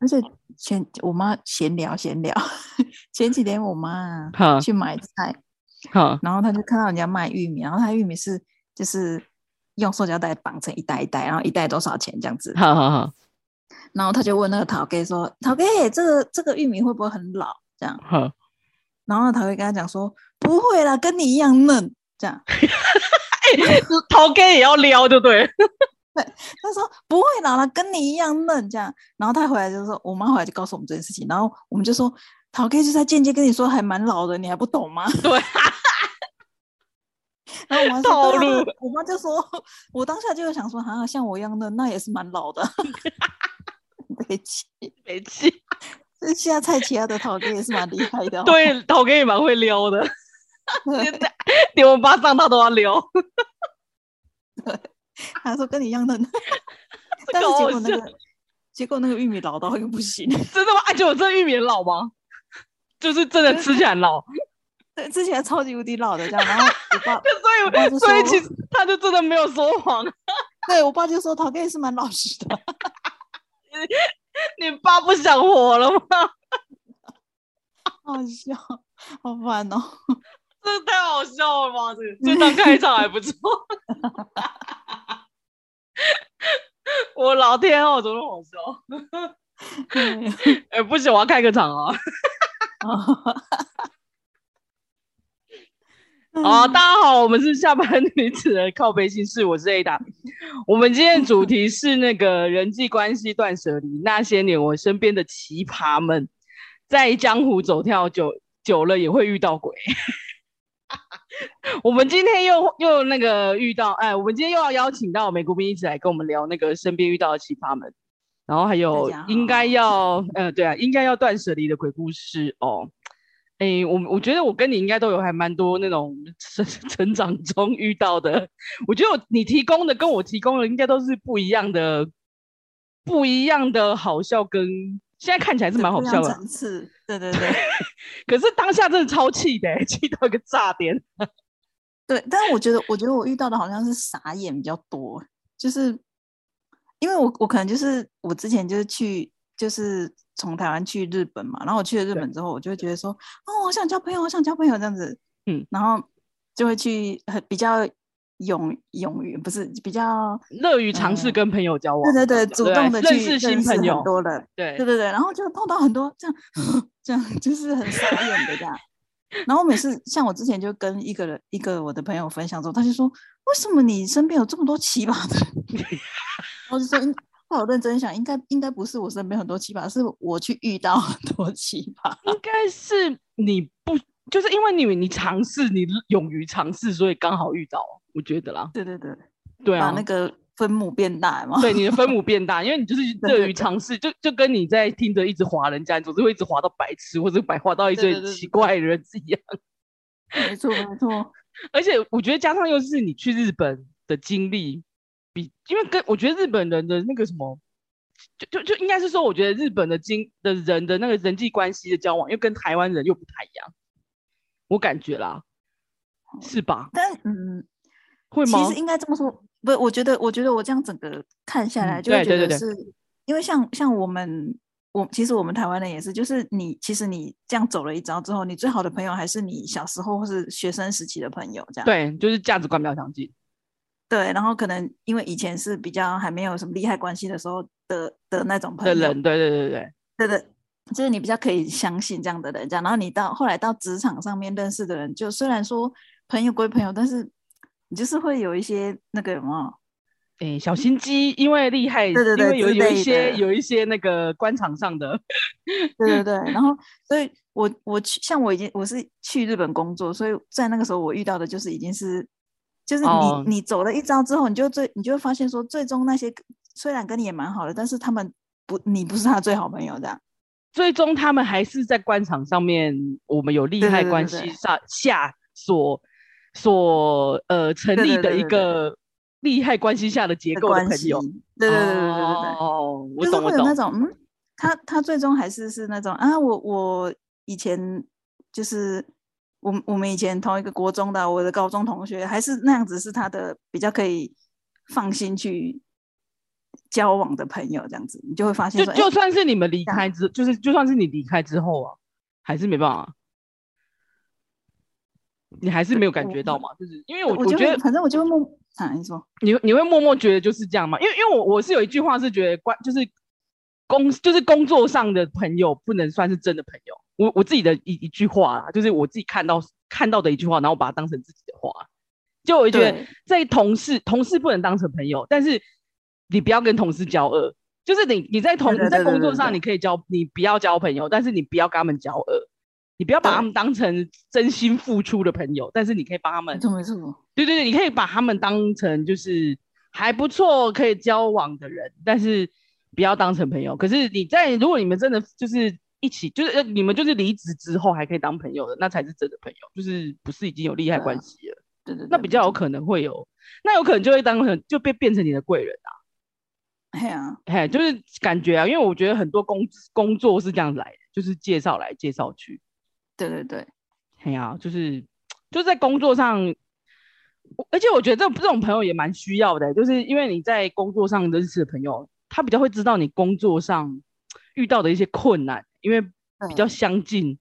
而且前我妈闲聊闲聊，前几天我妈去买菜。好，然后她就看到人家卖玉米，然后她玉米是就是用塑胶袋绑成一袋一袋，然后一袋多少钱这样子。好好好。然后她就问那个陶哥说：“陶哥，这个这个玉米会不会很老？”这样。好。然后陶哥跟他讲说：“不会啦，跟你一样嫩。”这样。哎，陶哥也要撩，对不对？对，他说不会老了，跟你一样嫩。这样。然后他回来就说：“我妈回来就告诉我们这件事情。”然后我们就说。陶 K 就在间接跟你说还蛮老的，你还不懂吗？对。然后我妈说，我妈就说，我当下就想说，好像像我一样嫩，那也是蛮老的。没气，没气。这现在蔡奇亚的陶 K 也是蛮厉害的。对，陶 K 也蛮会撩的。现在连我妈上他都要撩。对，他说跟你一样嫩。但是结果那个，结果那个玉米老到又不行。真的吗？哎，就我这玉米老吗？就是真的吃起来老，对，吃起来超级无敌老的这样。然后我爸，所以所以其实他就真的没有说谎。对，我爸就说陶哥也是蛮老实的。你爸不想活了吗？好笑，好烦哦！这太好笑了吧？这个就当开场还不错。我老天哦，怎么好笑？哎、欸，不行，我要开个场哦！好，大家好，我们是下班女子的靠背心事，我是 Ada。我们今天主题是那个人际关系断舍离。那些年我身边的奇葩们，在江湖走跳久久了，也会遇到鬼。我们今天又又那个遇到，哎，我们今天又要邀请到美国兵一起来跟我们聊那个身边遇到的奇葩们。然后还有应该要，呃，对啊，应该要断舍离的鬼故事哦。哎，我我觉得我跟你应该都有还蛮多那种成成长中遇到的。我觉得你提供的跟我提供的应该都是不一样的，不一样的好笑，跟现在看起来是蛮好笑的层次。对对对。可是当下真的超气的，气到一个炸点。对，但是我觉得，我觉得我遇到的好像是傻眼比较多，就是。因为我我可能就是我之前就是去就是从台湾去日本嘛，然后我去了日本之后，我就会觉得说，哦，我想交朋友，我想交朋友这样子，嗯，然后就会去很比较勇勇于不是比较乐于尝试跟朋友交往，嗯、对对对，主动的去认识新朋友，多了，对对对对，然后就碰到很多这样 这样就是很傻眼的这样，然后每次像我之前就跟一个人一个我的朋友分享之后，他就说，为什么你身边有这么多奇葩的人？我就说，我认真想，应该应该不是我身边很多奇葩，是我去遇到很多奇葩。应该是你不，就是因为你你尝试，你勇于尝试，所以刚好遇到。我觉得啦。对对对，对啊，把那个分母变大嘛。对，你的分母 变大，因为你就是乐于尝试，就就跟你在听着一直划人家，你总是会一直划到白痴或者白划到一堆奇怪的人一样。没错没错，而且我觉得加上又是你去日本的经历。比因为跟我觉得日本人的那个什么，就就就应该是说，我觉得日本的经的人的那个人际关系的交往，又跟台湾人又不太一样，我感觉啦，是吧？但嗯，会吗？其实应该这么说，不，我觉得，我觉得我这样整个看下来，就会觉得是因为像像我们，我其实我们台湾人也是，就是你其实你这样走了一遭之后，你最好的朋友还是你小时候或是学生时期的朋友，这样对，就是价值观比较相近。对，然后可能因为以前是比较还没有什么利害关系的时候的的那种朋友，的人，对对对对对对，就是你比较可以相信这样的人，这样。然后你到后来到职场上面认识的人，就虽然说朋友归朋友，但是你就是会有一些那个什么，哎，小心机，因为厉害，对对对，因为有有一些有一些那个官场上的，对对对。然后，所以我我去，像我已经我是去日本工作，所以在那个时候我遇到的就是已经是，就是你、哦、你走了一遭之后，你就最你就会发现说，最终那些虽然跟你也蛮好的，但是他们不，你不是他最好朋友这样。最终他们还是在官场上面，我们有利害关系上下所所呃成立的一个。利害关系下的结构的朋友，对对对对对对对，哦，我懂我懂。那种，嗯，他他最终还是是那种啊，我我以前就是我我们以前同一个国中的，我的高中同学，还是那样子，是他的比较可以放心去交往的朋友，这样子，你就会发现，就就算是你们离开之，就是就算是你离开之后啊，还是没办法。你还是没有感觉到嘛？就是因为我我觉得，反正我就会默啊，你说你你会默默觉得就是这样嘛？因为因为我我是有一句话是觉得关就是工就是工作上的朋友不能算是真的朋友。我我自己的一一句话啊，就是我自己看到看到的一句话，然后我把它当成自己的话。就我觉得在同事同事不能当成朋友，但是你不要跟同事交恶。就是你你在同你在工作上你可以交你不要交朋友，但是你不要跟他们交恶。你不要把他们当成真心付出的朋友，但是你可以帮他们。没错没错。对对对，你可以把他们当成就是还不错可以交往的人，但是不要当成朋友。可是你在如果你们真的就是一起，就是你们就是离职之后还可以当朋友的，那才是真的朋友，就是不是已经有利害关系了。对对。那比较有可能会有，那有可能就会当成就变变成你的贵人啊。嘿啊，嘿，就是感觉啊，因为我觉得很多工工作是这样子来的，就是介绍来介绍去。对对对，嘿呀、啊，就是就是在工作上，而且我觉得这这种朋友也蛮需要的，就是因为你在工作上认识的朋友，他比较会知道你工作上遇到的一些困难，因为比较相近，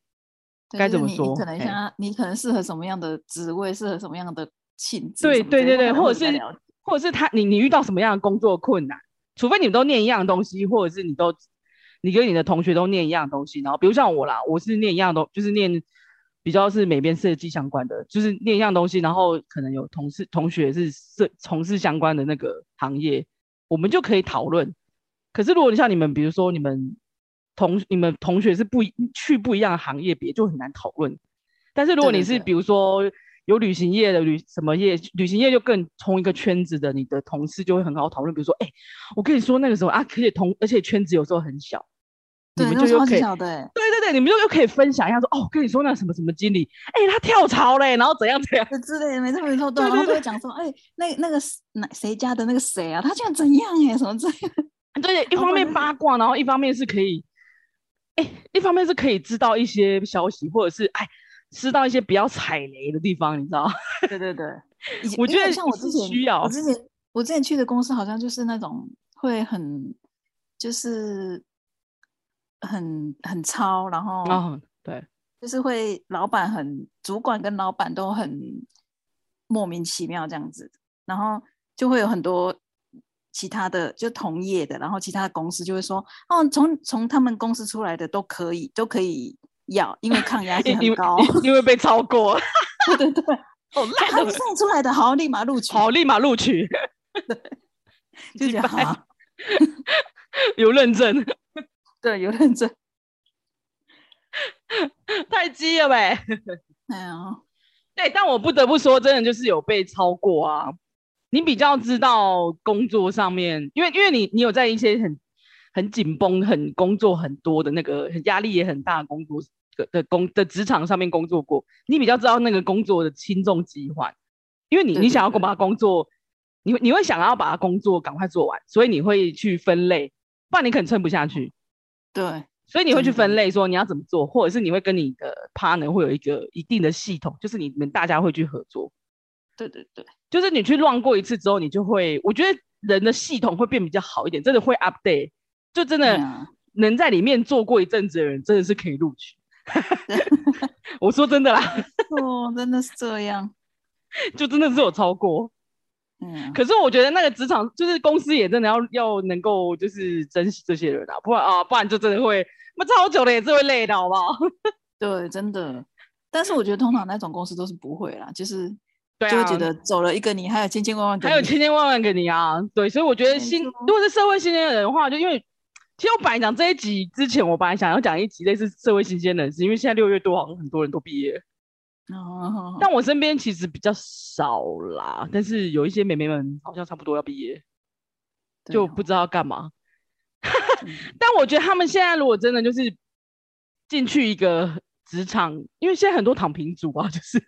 该怎么说？你可能像你可能适合什么样的职位，适合什么样的性质？对对对对，或者是或者是他你你遇到什么样的工作困难？除非你们都念一样东西，或者是你都。你跟你的同学都念一样东西，然后比如像我啦，我是念一样东，就是念比较是美编设计相关的，就是念一样东西，然后可能有同事同学是设从事相关的那个行业，我们就可以讨论。可是如果你像你们，比如说你们同你们同学是不去不一样的行业别，就很难讨论。但是如果你是比如说有旅行业的旅什么业，旅行业就更同一个圈子的，你的同事就会很好讨论。比如说，哎、欸，我跟你说那个时候啊，可以同而且圈子有时候很小。对，你们就又可以，对对对，你们就又可以分享一下说，说哦，跟你说那什么什么经理，哎、欸，他跳槽嘞，然后怎样怎样之类的，没错 没错，对，然后就会讲说，哎、欸，那那个哪谁家的那个谁啊，他现在怎样哎，什么之类的，对，一方面八卦，然后一方面是可以，哎、欸，一方面是可以知道一些消息，或者是哎，知道一些比较踩雷的地方，你知道？对对对，我觉得像我之前需要，我之前我之前去的公司好像就是那种会很就是。很很糙，然后、哦、对，就是会老板很主管跟老板都很莫名其妙这样子，然后就会有很多其他的就同业的，然后其他的公司就会说哦，从从他们公司出来的都可以都可以要，因为抗压性很高，因为，被超过，对 对对，哦，他们送出来的好，立马录取，好，立马录取，对，就这样，有认证。对，有认证，太鸡了呗。哎呀，对，但我不得不说，真的就是有被超过啊。你比较知道工作上面，因为因为你你有在一些很很紧绷、很工作很多的那个压力也很大的工作的的工的职场上面工作过，你比较知道那个工作的轻重疾缓。因为你你想要把工作，你你会想要把它工作赶快做完，所以你会去分类，不然你可能撑不下去。对，所以你会去分类，说你要怎么做，或者是你会跟你的 partner 会有一个一定的系统，就是你们大家会去合作。对对对，就是你去 run 过一次之后，你就会，我觉得人的系统会变比较好一点，真的会 update，就真的能在里面做过一阵子的人，真的是可以录取。我说真的啦，哦，真的是这样，就真的是有超过。嗯，可是我觉得那个职场就是公司也真的要要能够就是珍惜这些人啊，不然啊，不然就真的会那超久了也是会累的，好不好？对，真的。但是我觉得通常那种公司都是不会啦，就是就会觉得走了一个你，还有千千万万，还有千千万万个你啊！对，所以我觉得新，如果是社会新鲜人的话，就因为其实我本来讲这一集之前，我本来想要讲一集类似社会新鲜人，士因为现在六月多，好像很多人都毕业。哦，但我身边其实比较少啦，但是有一些妹妹们好像差不多要毕业，就不知道干嘛。但我觉得他们现在如果真的就是进去一个职场，因为现在很多躺平族啊，就是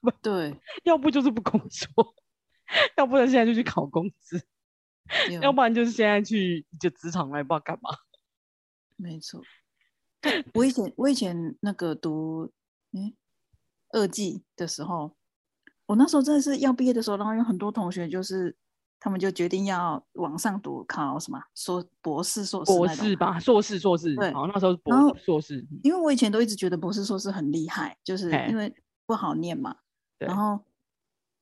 不对，要不就是不工作，要不然现在就去考公职，要不然就是现在去就职场外不知道干嘛。没错，我以前我以前那个读，嗯。二技的时候，我那时候真的是要毕业的时候，然后有很多同学就是他们就决定要往上读，考什么硕博士、硕士、博士吧，硕士、硕士。对，然后那时候博硕士，因为我以前都一直觉得博士、硕士很厉害，就是因为不好念嘛，然后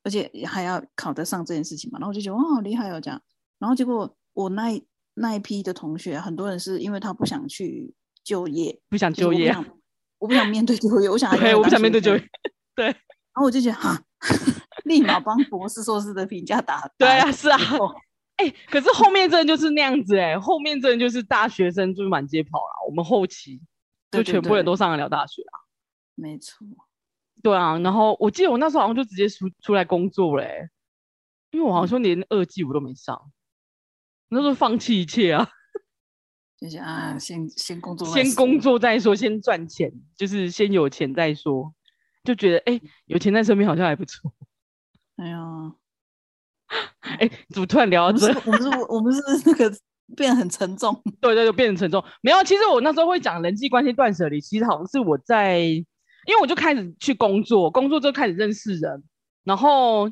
而且还要考得上这件事情嘛，然后我就觉得哇，好厉害哦这样。然后结果我那那一批的同学，很多人是因为他不想去就业，不想就业。我不想面对就业，我想 对我不想面对就业。对，然后我就觉得哈，立马帮博士、硕士的评价打。对啊，是啊。哎、欸，可是后面真的就是那样子哎、欸，后面真的就是大学生就满街跑了。我们后期就全部人都上得了大学啊。没错。对啊，然后我记得我那时候好像就直接出出来工作嘞、欸，因为我好像连二技我都没上，那时候放弃一切啊。就是啊，先先工作，先工作再说，先赚钱，就是先有钱再说，就觉得哎、欸，有钱在身边好像还不错。哎呀，哎、欸，怎么突然聊到这？我们是，我们是 那个变得很沉重。对对对，变得沉重。没有，其实我那时候会讲人际关系断舍离，其实好像是我在，因为我就开始去工作，工作之后开始认识人，然后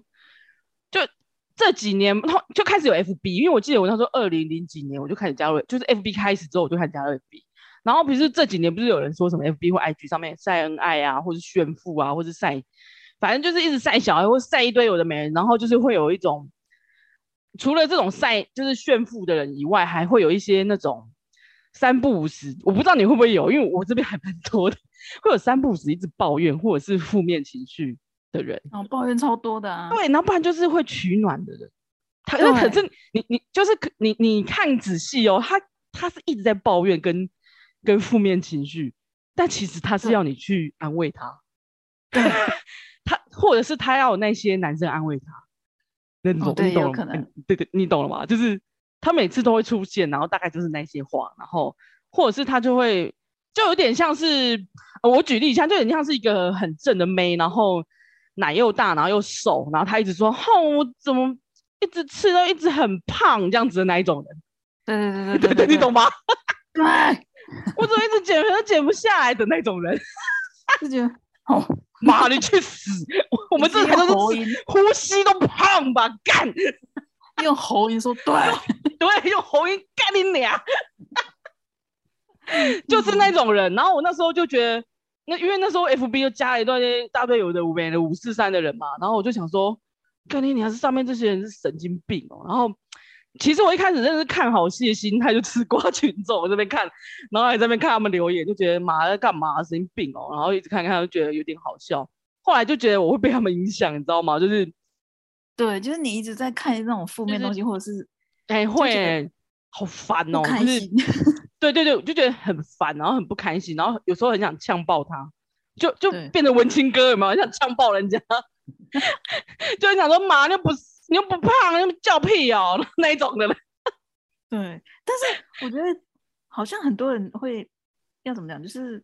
就。这几年后就开始有 FB，因为我记得我那时候二零零几年我就开始加入，就是 FB 开始之后我就开始加入 FB。然后，不是这几年不是有人说什么 FB 或 IG 上面晒恩爱啊，或是炫富啊，或是晒，反正就是一直晒小孩或晒一堆有的没人。然后就是会有一种，除了这种晒就是炫富的人以外，还会有一些那种三不五时，我不知道你会不会有，因为我这边还蛮多的，会有三不五时一直抱怨或者是负面情绪。的人，哦，抱怨超多的啊。对，然后不然就是会取暖的人。他那可是你你就是你你看仔细哦，他他是一直在抱怨跟跟负面情绪，但其实他是要你去安慰他。对，他或者是他要那些男生安慰他，那种、哦、你懂了吗？对对，你懂了吗？就是他每次都会出现，然后大概就是那些话，然后或者是他就会就有点像是我举例一下，就有点像是一个很正的妹，然后。奶又大，然后又瘦，然后他一直说：“吼，我怎么一直吃都一直很胖，这样子的那一种人。”对对对 对对，对，你懂吗？对，我怎么一直减肥都减不下来的那种人，就觉得哦，妈，你去死！我们这才都是呼吸都胖吧？干，用喉音说对，对，用喉音干你俩，就是那种人。然后我那时候就觉得。那因为那时候 FB 又加了一段大队有的五的五四三的人嘛，然后我就想说，看你你还是上面这些人是神经病哦。然后其实我一开始真的是看好戏的心态，就 吃瓜群众我这边看，然后还在那边看他们留言，就觉得妈在干嘛神经病哦。然后一直看看，就觉得有点好笑。后来就觉得我会被他们影响，你知道吗？就是对，就是你一直在看那种负面东西，就是、或者是哎、欸、会、欸、好烦哦，就是。对对对，我就觉得很烦，然后很不开心，然后有时候很想呛爆他，就就变成文青哥有没有？很想呛爆人家，就很想说妈，你又不你又不胖，你又叫屁哦 那一种的。对，但是我觉得好像很多人会要怎么讲，就是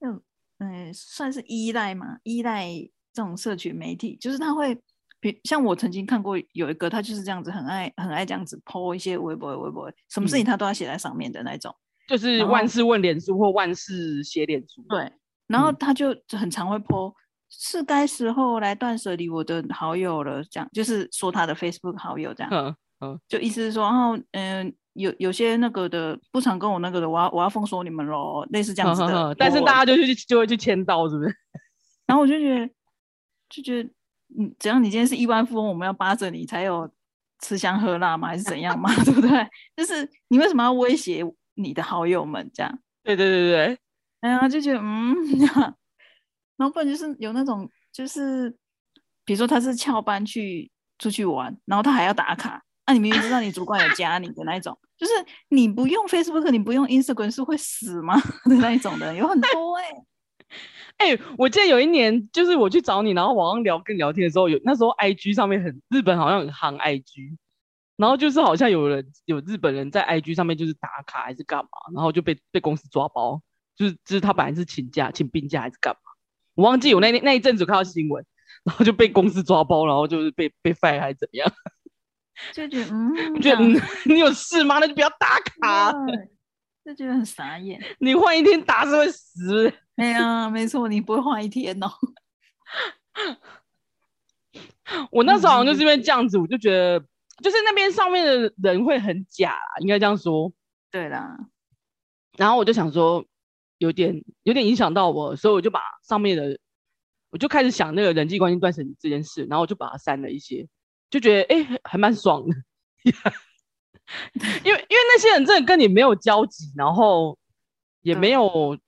那种嗯，算是依赖嘛，依赖这种社群媒体，就是他会，比像我曾经看过有一个，他就是这样子，很爱很爱这样子 po 一些微博微博，什么事情他都要写在上面的那种。嗯就是万事问脸书或万事写脸书，对，然后他就很常会 po，、嗯、是该时候来断舍离我的好友了，这样就是说他的 Facebook 好友这样，嗯嗯，就意思是说，然后嗯，有有些那个的不常跟我那个的，我要我要封锁你们喽，类似这样子的，呵呵但是大家就去就会去签到，是不是？然后我就觉得就觉得，嗯，只要你今天是亿万富翁，我们要扒着你才有吃香喝辣吗？还是怎样嘛？对不对？就是你为什么要威胁？你的好友们这样，对对对对，哎呀，就觉得嗯，然后不然就是有那种，就是比如说他是翘班去出去玩，然后他还要打卡，那、啊、你明明知道你主管有加你的那一种，就是你不用 Facebook，你不用 Instagram 是会死吗？的那一种的有很多哎、欸。哎、欸，我记得有一年，就是我去找你，然后网上聊跟聊天的时候，有那时候 I G 上面很日本好像很夯 I G，然后就是好像有人有日本人在 I G 上面就是打卡还是干嘛，然后就被被公司抓包，就是就是他本来是请假请病假还是干嘛，我忘记有那那一阵子看到新闻，然后就被公司抓包，然后就是被被 fire 还是怎么样，就觉得嗯，觉得嗯你有事吗？那就不要打卡，就觉得很傻眼，你换一天打是会死。哎呀，没错，你不会换一天哦。我那时候好像就是因为这样子，我就觉得，就是那边上面的人会很假，应该这样说。对啦。然后我就想说，有点有点影响到我，所以我就把上面的，我就开始想那个人际关系断舍离这件事，然后我就把它删了一些，就觉得哎、欸，还蛮爽的。因为因为那些人真的跟你没有交集，然后也没有。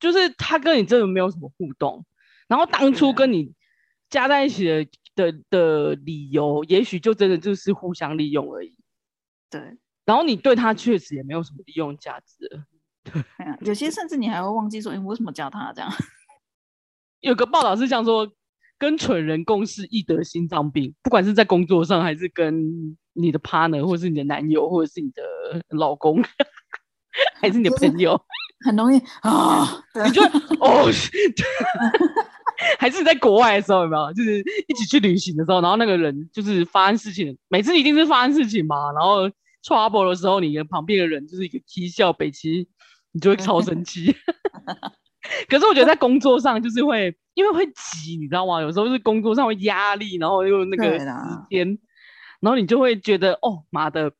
就是他跟你真的没有什么互动，然后当初跟你加在一起的的的理由，也许就真的就是互相利用而已。对，然后你对他确实也没有什么利用价值。对，有些甚至你还会忘记说，哎，我为什么叫他这样？有个报道是这样说：跟蠢人共事易得心脏病，不管是在工作上，还是跟你的 partner，或是你的男友，或者是你的老公，还是你的朋友。很容易啊，你就哦，还是你在国外的时候有没有？就是一起去旅行的时候，然后那个人就是发生事情，每次一定是发生事情嘛。然后 trouble 的时候，你的旁边的人就是一个啼笑北齐，你就会超生气。可是我觉得在工作上就是会，因为会急，你知道吗？有时候是工作上会压力，然后又那个时间，然后你就会觉得哦妈的，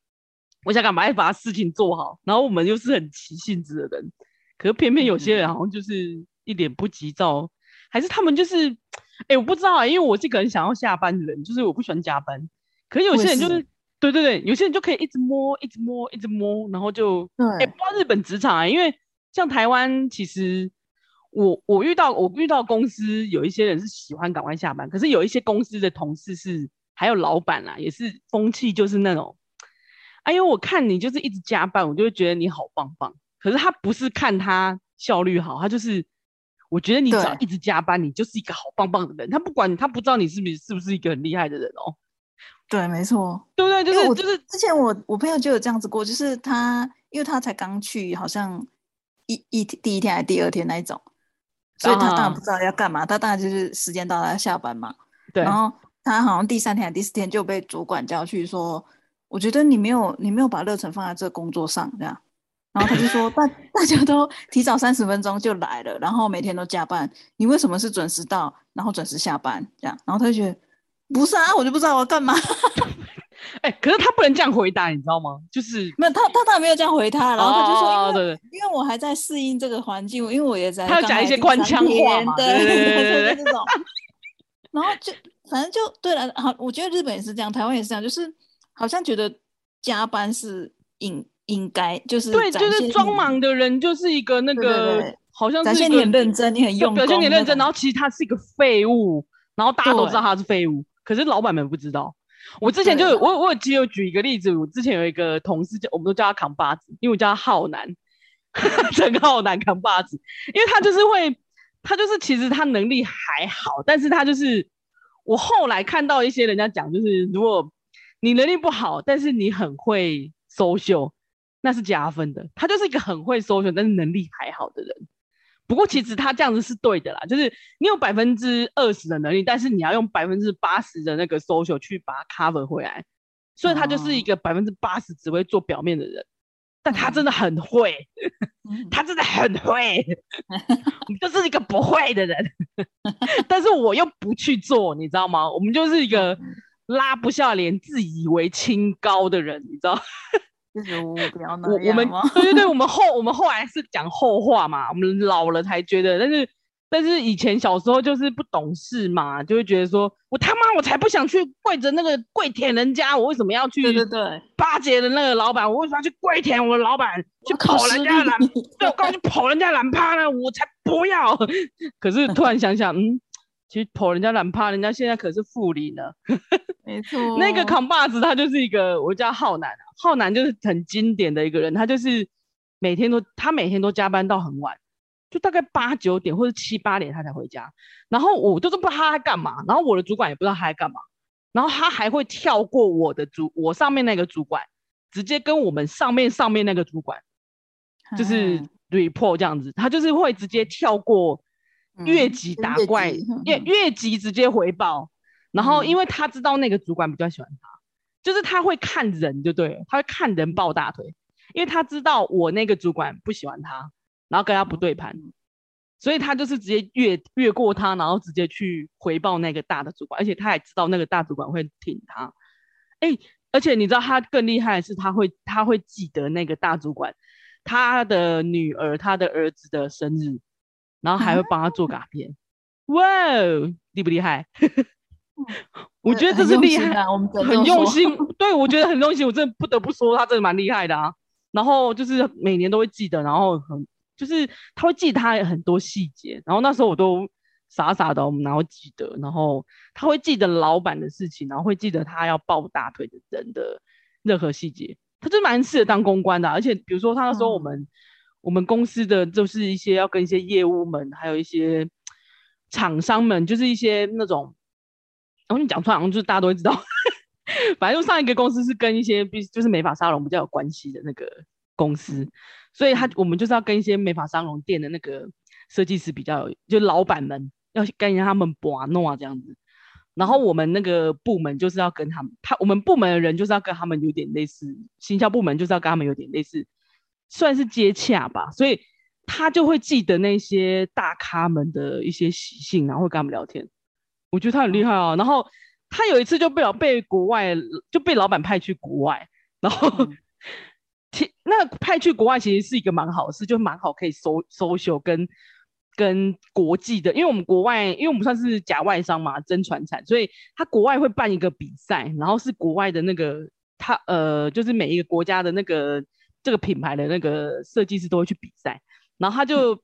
我想赶快把事情做好。然后我们又是很急性子的人。可是偏偏有些人好像就是一脸不急躁，嗯、还是他们就是，哎、欸，我不知道啊，因为我是个很想要下班的人，就是我不喜欢加班。可是有些人就是，是对对对，有些人就可以一直摸，一直摸，一直摸，然后就，哎、欸，不知道日本职场啊，因为像台湾，其实我我遇到我遇到公司有一些人是喜欢赶快下班，可是有一些公司的同事是，还有老板啊，也是风气就是那种，哎呦，我看你就是一直加班，我就会觉得你好棒棒。可是他不是看他效率好，他就是我觉得你只要一直加班，你就是一个好棒棒的人。他不管他不知道你是不是是不是一个很厉害的人哦。对，没错，对不对？就是我就是之前我我朋友就有这样子过，就是他因为他才刚去，好像一一第一天还是第二天那一种，所以他当然不知道要干嘛。他当然就是时间到了要下班嘛。对。然后他好像第三天还是第四天就被主管叫去说，我觉得你没有你没有把热忱放在这个工作上，这样。然后他就说：“大大家都提早三十分钟就来了，然后每天都加班，你为什么是准时到，然后准时下班这样？”然后他就觉得：“不是啊，我就不知道我要干嘛。”哎，可是他不能这样回答，你知道吗？就是没有他，他当然没有这样回他，然后他就说：“哦、因为对对因为我还在适应这个环境，因为我也在。”他要讲一些官腔话嘛，对对对对对，这种。然后就反正就对了，好，我觉得日本也是这样，台湾也是这样，就是好像觉得加班是应。应该就是对，就是装忙的人就是一个那个，对对对，好像是展现你很认真，你很用功，表现你认真，然后其实他是一个废物，然后大家都知道他是废物，可是老板们不知道。我之前就有我我有举有举一个例子，我之前有一个同事叫我们都叫他扛把子，因为我叫他浩南，陈浩南扛把子，因为他就是会，他就是其实他能力还好，但是他就是我后来看到一些人家讲，就是如果你能力不好，但是你很会 social。那是加分的，他就是一个很会 social，但是能力还好的人。不过其实他这样子是对的啦，就是你有百分之二十的能力，但是你要用百分之八十的那个 social 去把它 cover 回来。所以他就是一个百分之八十只会做表面的人，哦、但 他真的很会，嗯、他真的很会，我们就是一个不会的人，但是我又不去做，你知道吗？我们就是一个拉不下脸、自以为清高的人，你知道。就是我不要那我我们对对对，我们后 我们后来是讲后话嘛，我们老了才觉得，但是但是以前小时候就是不懂事嘛，就会觉得说我他妈我才不想去跪着那个跪舔人家，我为什么要去对对对。巴结的那个老板，我为什么要去跪舔我的老板，去跑人家懒，对我刚刚去跑人家懒趴呢，我才不要。可是突然想想，嗯，其实捧人家懒趴，人家现在可是副理呢。没错，那个扛把子他就是一个，我叫浩南啊，浩南就是很经典的一个人，他就是每天都他每天都加班到很晚，就大概八九点或者七八点他才回家，然后我就是不知道他在干嘛，然后我的主管也不知道他在干嘛，然后他还会跳过我的主我上面那个主管，直接跟我们上面上面那个主管就是 report 这样子，他就是会直接跳过。越级打怪，越越级直接回报，然后因为他知道那个主管比较喜欢他，嗯、就是他会看人，就对了，他会看人抱大腿，因为他知道我那个主管不喜欢他，然后跟他不对盘，嗯、所以他就是直接越越过他，然后直接去回报那个大的主管，而且他也知道那个大主管会挺他，哎、欸，而且你知道他更厉害的是，他会他会记得那个大主管他的女儿他的儿子的生日。然后还会帮他做 卡片，啊、哇，厉不厉害？我觉得这是厉害，很用心。对，我觉得很用心，我真的不得不说，他真的蛮厉害的啊。然后就是每年都会记得，然后很就是他会记他很多细节。然后那时候我都傻傻的，我们然后记得，然后他会记得老板的事情，然后会记得他要抱大腿的人的任何细节。他就蛮适合当公关的，啊，而且比如说他那时候我们。嗯我们公司的就是一些要跟一些业务们，还有一些厂商们，就是一些那种，然后你讲出来好像就是大家都会知道。反正就上一个公司是跟一些必就是美发沙龙比较有关系的那个公司，所以他我们就是要跟一些美发沙龙店的那个设计师比较有，就老板们要跟他们玩弄啊这样子。然后我们那个部门就是要跟他们，他我们部门的人就是要跟他们有点类似，行销部门就是要跟他们有点类似。算是接洽吧，所以他就会记得那些大咖们的一些习性，然后会跟他们聊天。我觉得他很厉害啊。然后他有一次就被被国外就被老板派去国外，然后、嗯、那派去国外其实是一个蛮好的事，就蛮好可以搜 social 跟跟国际的，因为我们国外因为我们算是假外商嘛，真传产，所以他国外会办一个比赛，然后是国外的那个他呃，就是每一个国家的那个。这个品牌的那个设计师都会去比赛，然后他就、嗯、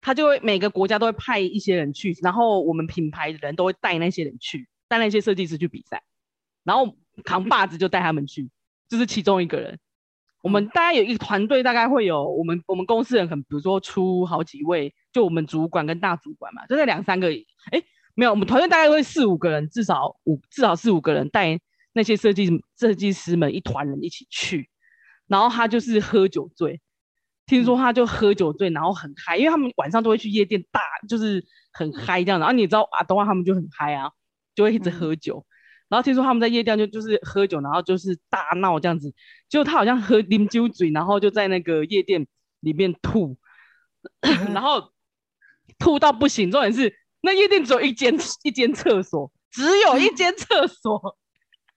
他就会每个国家都会派一些人去，然后我们品牌的人都会带那些人去，带那些设计师去比赛，然后扛把子就带他们去，这、就是其中一个人。我们大概有一个团队，大概会有我们我们公司人，可能比如说出好几位，就我们主管跟大主管嘛，就那两三个，哎，没有，我们团队大概会四五个人，至少五至少四五个人带那些设计设计师们一团人一起去。然后他就是喝酒醉，听说他就喝酒醉，然后很嗨，因为他们晚上都会去夜店大，就是很嗨这样。然后你知道啊东啊，他们就很嗨啊，就会一直喝酒。然后听说他们在夜店就就是喝酒，然后就是大闹这样子。结果他好像喝啉酒醉，然后就在那个夜店里面吐，然后吐到不行。重点是那夜店只有一间一间厕所，只有一间厕所。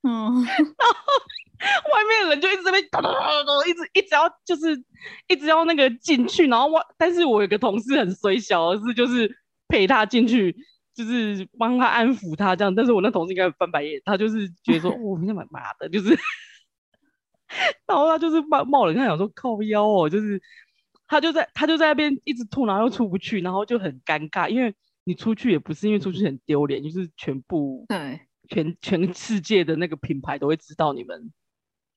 嗯，然后。外面的人就一直在那边咚咚咚咚，一 直一直要就是一直要那个进去，然后我但是我有个同事很衰小，而是就是陪他进去，就是帮他安抚他这样。但是我那同事应该翻白眼，他就是觉得说，我明天蛮麻的，就是，然后他就是冒冒冷汗，想说靠腰哦，就是他就在他就在那边一直吐，然后又出不去，然后就很尴尬，因为你出去也不是因为出去很丢脸，就是全部对全 全世界的那个品牌都会知道你们。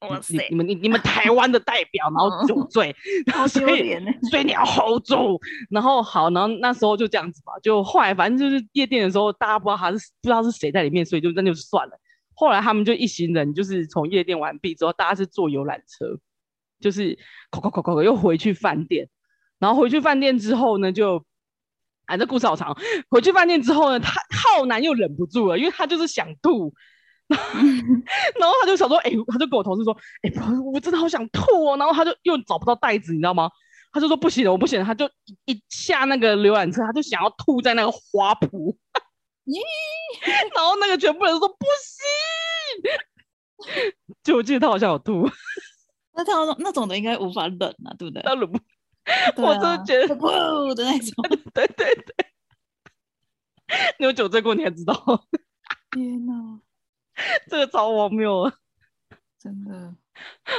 哇塞！你们你你们台湾的代表，然后酒醉，然后所以所以你要 hold 住，然后好，然后那时候就这样子吧，就后来反正就是夜店的时候，大家不知道他是不知道是谁在里面，所以就那就算了。后来他们就一行人，就是从夜店完毕之后，大家是坐游览车，就是口口口口又回去饭店，然后回去饭店之后呢，就啊这故事好长。回去饭店之后呢，他浩南又忍不住了，因为他就是想吐。然后他就想说，哎、欸，他就跟我同事说，哎、欸，我真的好想吐哦。然后他就又找不到袋子，你知道吗？他就说不行了，我不行了。他就一下那个游览车，他就想要吐在那个花圃。咦？然后那个全部人都说不行。就我记得他好像有吐。那他那种的应该无法忍啊，对不对？他忍不。我真的觉得不的那种。对 对对。你有酒醉过，你还知道？天哪！这个超荒谬啊！真的，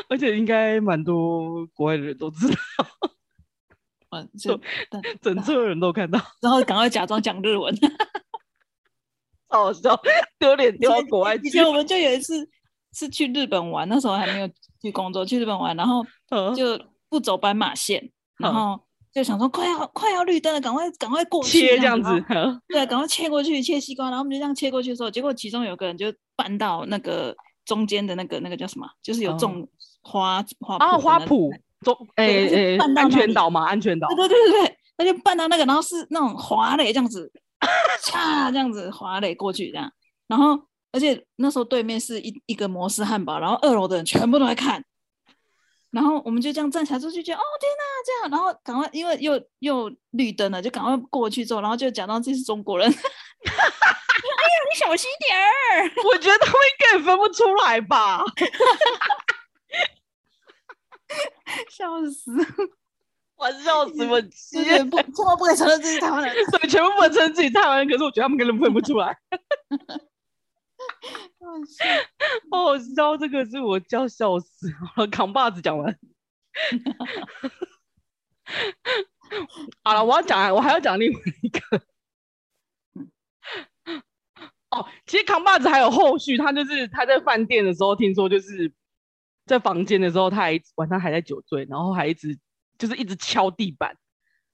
而且应该蛮多国外的人都知道，嗯，就整车人都看到，然后赶快假装讲日文。好笑，丢脸丢到国外去。以前我们就有一次是去日本玩，那时候还没有去工作，去日本玩，然后就不走斑马线，然后就想说快要快要绿灯了，赶快赶快过去，切这样子，对，赶快切过去切西瓜，然后我们就这样切过去的时候，结果其中有个人就绊到那个中间的那个那个叫什么，就是有种花花啊花圃中，哎哎，安全岛嘛，安全岛，对对对对对，他就绊到那个，然后是那种滑垒这样子。嚓，这样子滑垒过去，这样，然后而且那时候对面是一一个摩斯汉堡，然后二楼的人全部都在看，然后我们就这样站起来出去，觉得哦天哪，这样，然后赶快因为又又绿灯了，就赶快过去之后，然后就讲到这是中国人，哎呀，你小心点儿，我觉得他们应该也分不出来吧，笑死。我笑死我！直接不，千万不可以承认自己台湾人，对，全部不能承认自己台湾人。可是我觉得他们根本分不出来。好好笑，这个是我叫笑死。扛把子讲完。好了，我要讲，我还要讲另外一个。哦，其实扛把子还有后续，他就是他在饭店的时候，听说就是在房间的时候，他还晚上还在酒醉，然后还一直。就是一直敲地板，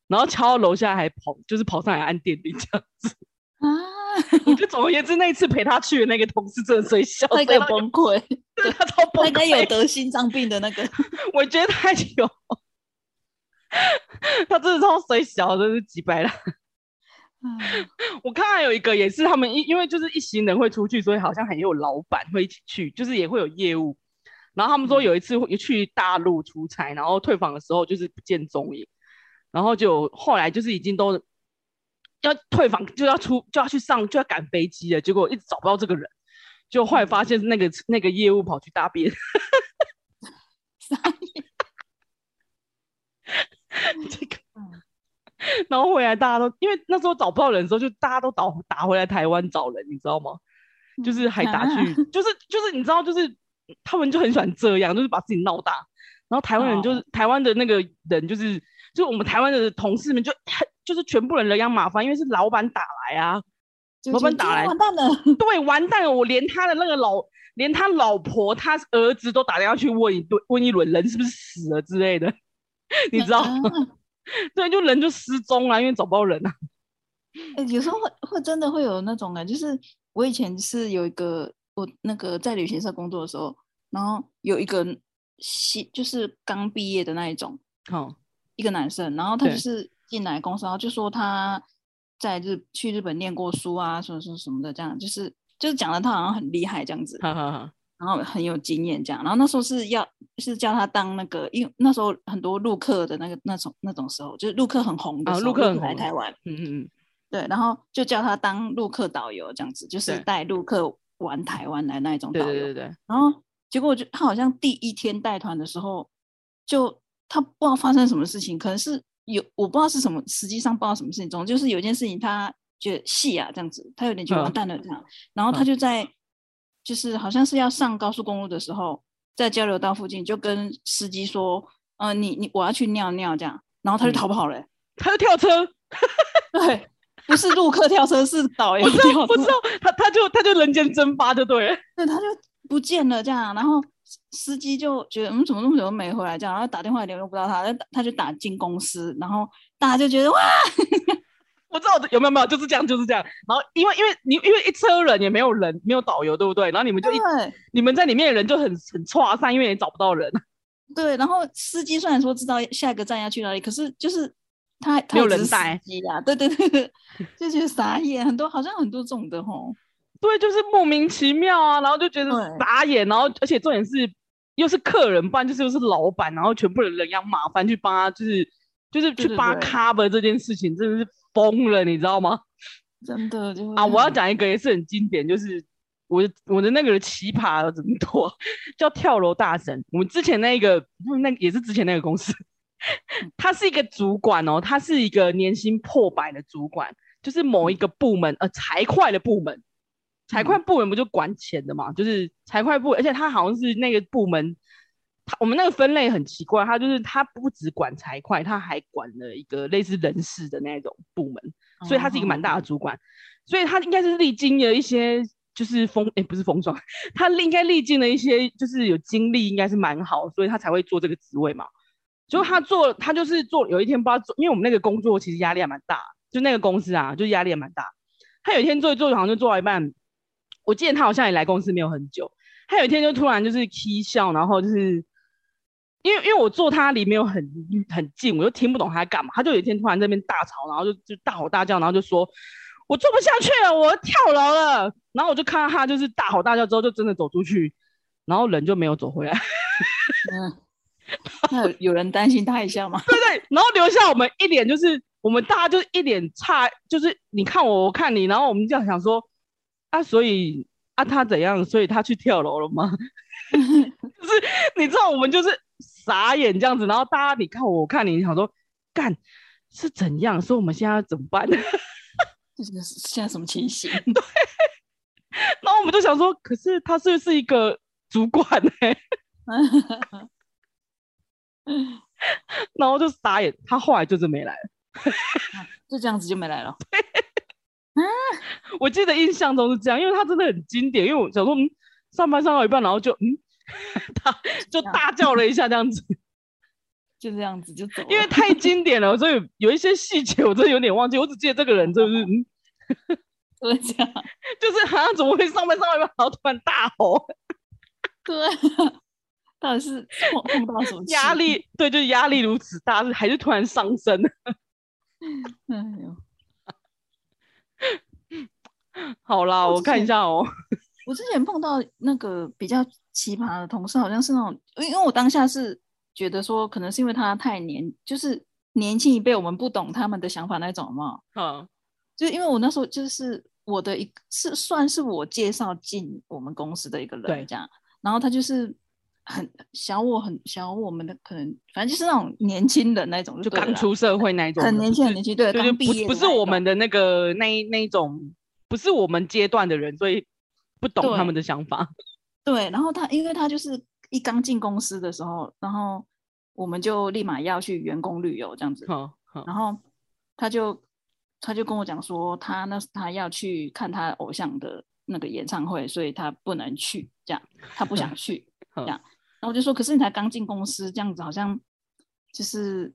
然后敲到楼下还跑，就是跑上来按电铃这样子啊！我觉得总而言之，那一次陪他去的那个同事真的最笑，他应该崩溃，对他超崩溃，他应该有得心脏病的那个。我觉得他有，他真的超水小，真是几百了。我看到有一个也是他们因因为就是一行人会出去，所以好像还有老板会一起去，就是也会有业务。然后他们说有一次会去大陆出差，然后退房的时候就是不见踪影，然后就后来就是已经都要退房就要出就要去上就要赶飞机了，结果一直找不到这个人，就后来发现那个那个业务跑去大便，这个，然后回来大家都因为那时候找不到人的时候，就大家都打打回来台湾找人，你知道吗？就是还打去，就是就是你知道就是。他们就很喜欢这样，就是把自己闹大。然后台湾人就是、oh. 台湾的那个人，就是就我们台湾的同事们就很就是全部人人仰马翻，因为是老板打来啊，老板打来，完蛋了，对，完蛋了。我连他的那个老，连他老婆、他儿子都打电话去问一顿，问一轮人是不是死了之类的，你知道吗？对，就人就失踪了，因为找不到人啊。欸、有时候会会真的会有那种啊，就是我以前是有一个。我那个在旅行社工作的时候，然后有一个新就是刚毕业的那一种，哦，一个男生，然后他就是进来公司，然后就说他在日去日本念过书啊，什么什么什么的，这样就是就是讲的他好像很厉害这样子，然后很有经验这样，然后那时候是要是叫他当那个，因为那时候很多陆客的那个那种那种时候，就是陆客很红的时候，陆客来台湾，嗯嗯嗯，对，然后就叫他当陆客导游这样子，就是带陆客。玩台湾来那一种导游，对对对对，然后结果就他好像第一天带团的时候，就他不知道发生什么事情，可能是有我不知道是什么，实际上不知道什么事情中，就是有一件事情他觉得戏啊这样子，他有点觉得完蛋了这样，嗯、然后他就在、嗯、就是好像是要上高速公路的时候，在交流道附近就跟司机说，嗯、呃，你你我要去尿尿这样，然后他就逃跑了、欸嗯，他就跳车，对。不是陆客跳车，是导 游跳车。不知道，他他就他就人间蒸发就对了，对，他就不见了这样。然后司机就觉得，嗯，怎么那么久没回来这样？然后打电话也联络不到他，他就打进公司，然后大家就觉得哇，我知道有没有没有，就是这样就是这样。然后因为因为你因为一车人也没有人，没有导游，对不对？然后你们就一对你们在里面的人就很很剉赛，因为也找不到人。对，然后司机虽然说知道下一个站要去哪里，可是就是。他没有人带啊，对对对，就觉得傻眼，很多好像很多这种的吼，对，就是莫名其妙啊，然后就觉得傻眼，然后而且重点是又是客人，不然就是又是老板，然后全部人人仰马翻去帮他，就是就是去帮他 cover 这件事情，真的是疯了，你知道吗？真的就啊，我要讲一个也是很经典，就是我的我的那个奇葩怎么多，叫跳楼大神，我们之前那个那也是之前那个公司。他是一个主管哦，他是一个年薪破百的主管，就是某一个部门，呃，财会的部门，财会部门不就管钱的嘛，就是财会部，而且他好像是那个部门他我们那个分类很奇怪，他就是他不只管财会，他还管了一个类似人事的那种部门，所以他是一个蛮大的主管，所以他应该是历经了一些就是风，哎，不是风霜，他应该历经了一些就是有经历，应该是蛮好，所以他才会做这个职位嘛。就他做，他就是做，有一天不知道做，因为我们那个工作其实压力还蛮大，就那个公司啊，就压力也蛮大。他有一天做一做，好像就做到一半，我记得他好像也来公司没有很久，他有一天就突然就是起笑，然后就是。因为因为我坐他离没有很很近，我就听不懂他在干嘛。他就有一天突然在那边大吵，然后就就大吼大叫，然后就说：“我做不下去了，我要跳楼了。”然后我就看到他就是大吼大叫之后就真的走出去，然后人就没有走回来。嗯，那有人担心他一下吗？对对，然后留下我们一脸就是我们大家就是一脸差，就是你看我我看你，然后我们就想说啊，所以啊他怎样？所以他去跳楼了吗？就是你知道我们就是。傻眼这样子，然后大家你看我，我看你，想说干是怎样？说我们现在要怎么办？这是现在什么情形？对。然后我们就想说，可是他是不是一个主管呢？然后就傻眼，他后来就是没来了，就这样子就没来了。我记得印象中是这样，因为他真的很经典。因为我想说，嗯，上班上到一半，然后就嗯。他就大叫了一下，这样子，就这样子就走了。因为太经典了，所以有一些细节我真的有点忘记。我只记得这个人就是，嗯，怎么讲？就是好像怎么会上班上到一半，然后突然大吼？对，到底是碰到什么压力？对，就是压力如此大，是还是突然上升？哎呦，好啦，我看一下哦。我之前碰到那个比较奇葩的同事，好像是那种，因为我当下是觉得说，可能是因为他太年，就是年轻一辈，我们不懂他们的想法那种嘛。嗯，就因为我那时候就是我的一是算是我介绍进我们公司的一个人，这样，然后他就是很小我很小我们的可能，反正就是那种年轻的那种，就刚出社会那种，很年轻很年轻，对，刚毕业不不是我们的那个那那一种，不是我们阶段的人，所以。不懂他们的想法，对，对，然后他，因为他就是一刚进公司的时候，然后我们就立马要去员工旅游这样子，好，好，然后他就他就跟我讲说，他那他要去看他偶像的那个演唱会，所以他不能去，这样他不想去，这样，然后我就说，可是你才刚进公司，这样子好像就是。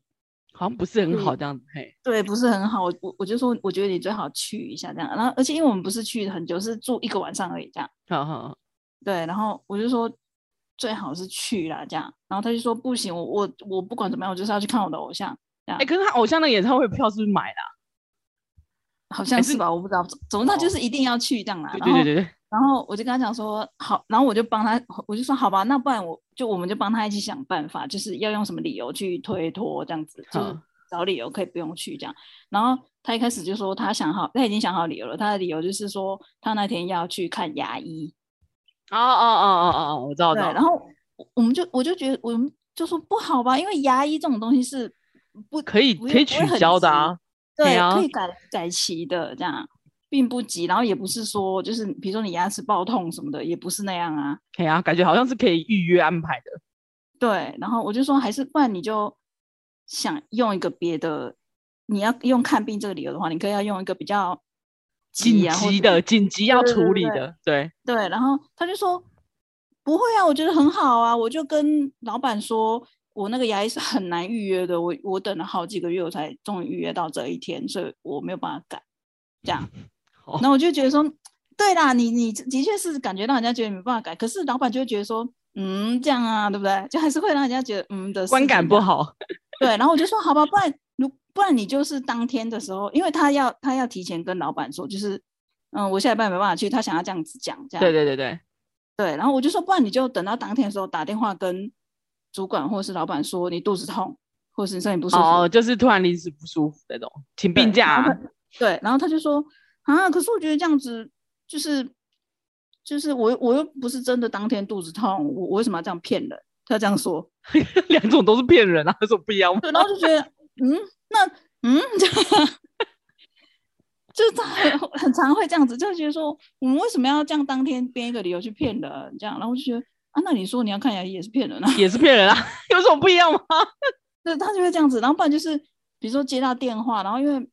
好像不是很好这样子，嘿，对，不是很好。我我我就说，我觉得你最好去一下这样。然后，而且因为我们不是去很久，是住一个晚上而已，这样。好好。对，然后我就说最好是去啦，这样。然后他就说不行，我我我不管怎么样，我就是要去看我的偶像。哎、欸，可是他偶像的演唱会票是不是买的？好像是吧，是我不知道。总之他就是一定要去这样啦。对对对对。然后我就跟他讲说好，然后我就帮他，我就说好吧，那不然我就我们就帮他一起想办法，就是要用什么理由去推脱这样子，就是找理由可以不用去这样。然后他一开始就说他想好，他已经想好理由了，他的理由就是说他那天要去看牙医。哦哦哦哦哦，我知道。对，然后我们就我就觉得我们就说不好吧，因为牙医这种东西是不可以可以取消的啊，对，可以改改期的这样。并不急，然后也不是说就是，比如说你牙齿爆痛什么的，也不是那样啊。可以啊，感觉好像是可以预约安排的。对，然后我就说，还是不然你就想用一个别的，你要用看病这个理由的话，你可以要用一个比较紧急的、紧急要处理的。对对，对，对，对，然后他就说不会啊，我觉得很好啊，我就跟老板说我那个牙医是很难预约的，我我等了好几个月，我才终于预约到这一天，所以我没有办法改，这样。那我就觉得说，对啦，你你的确是感觉让人家觉得没办法改，可是老板就会觉得说，嗯，这样啊，对不对？就还是会让人家觉得，嗯的观感不好。对，然后我就说，好吧，不然如不然你就是当天的时候，因为他要他要提前跟老板说，就是嗯，我下礼拜没办法去，他想要这样子讲，这样。对对对对对，然后我就说，不然你就等到当天的时候打电话跟主管或者是老板说，你肚子痛，或者是身体不舒服，哦，就是突然临时不舒服那种，请病假啊。对，然后他就说。啊！可是我觉得这样子就是就是我我又不是真的当天肚子痛，我我为什么要这样骗人？他这样说，两种都是骗人啊，有什么不一样吗？然后就觉得，嗯，那嗯，就是他很很常会这样子，就觉得说，我们为什么要这样当天编一个理由去骗人？这样，然后就觉得，啊，那你说你要看牙医也是骗人啊，也是骗人啊，有什么不一样吗？对，他就会这样子，然后不然就是比如说接到电话，然后因为。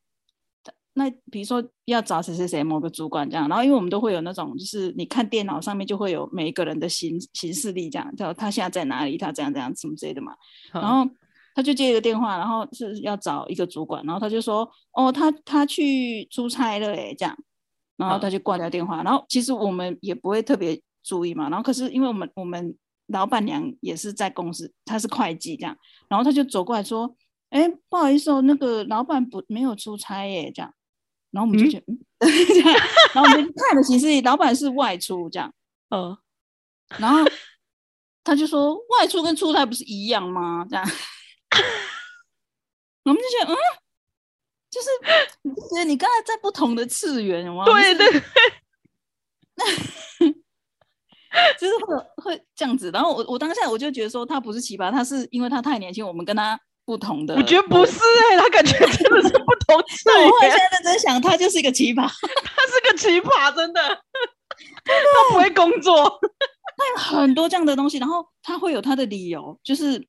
那比如说要找谁谁谁某个主管这样，然后因为我们都会有那种，就是你看电脑上面就会有每一个人的行行事历这样，叫他现在在哪里，他怎样怎样什么之类的嘛。然后他就接一个电话，然后是要找一个主管，然后他就说：“哦，他他去出差了诶，这样。”然后他就挂掉电话。然后其实我们也不会特别注意嘛。然后可是因为我们我们老板娘也是在公司，她是会计这样，然后他就走过来说：“哎，不好意思哦，那个老板不没有出差耶，这样。”然后我们就觉得，嗯，这样，然后我们看的其实老板是外出这样，嗯，然后他就说外出跟出差不是一样吗？这样，我们就觉得，嗯，就是你觉得你刚才在不同的次元，有吗？对对对，就是 会会这样子。然后我我当下我就觉得说他不是奇葩，他是因为他太年轻，我们跟他。不同的，我觉得不是哎、欸，他感觉真的是不同 次元。我现在认真想，他就是一个奇葩，他是个奇葩，真的。他不会工作，他有很多这样的东西，然后他会有他的理由，就是，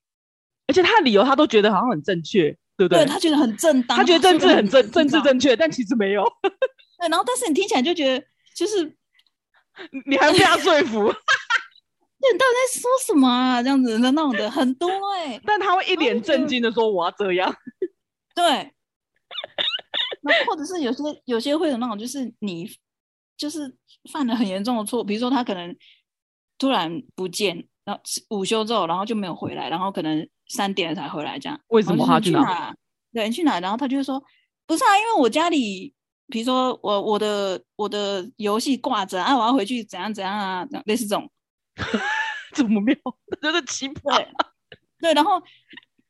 而且他的理由他都觉得好像很正确，对不对？对，他觉得很正当，他觉得政治很正，政治正确，但其实没有。对，然后但是你听起来就觉得，就是你还被他说服。你到底在说什么啊？这样子的那种的很多哎、欸，但他会一脸震惊的说：“我要这样。”对，然后或者是有些有些会有那种，就是你就是犯了很严重的错，比如说他可能突然不见，然后午休之后，然后就没有回来，然后可能三点才回来，这样为什么他去哪？对，你去哪？然后他就会说：“不是啊，因为我家里，比如说我我的我的游戏挂着啊，我要回去怎样怎样啊，类似这种。” 这么妙，真的奇葩。对，然后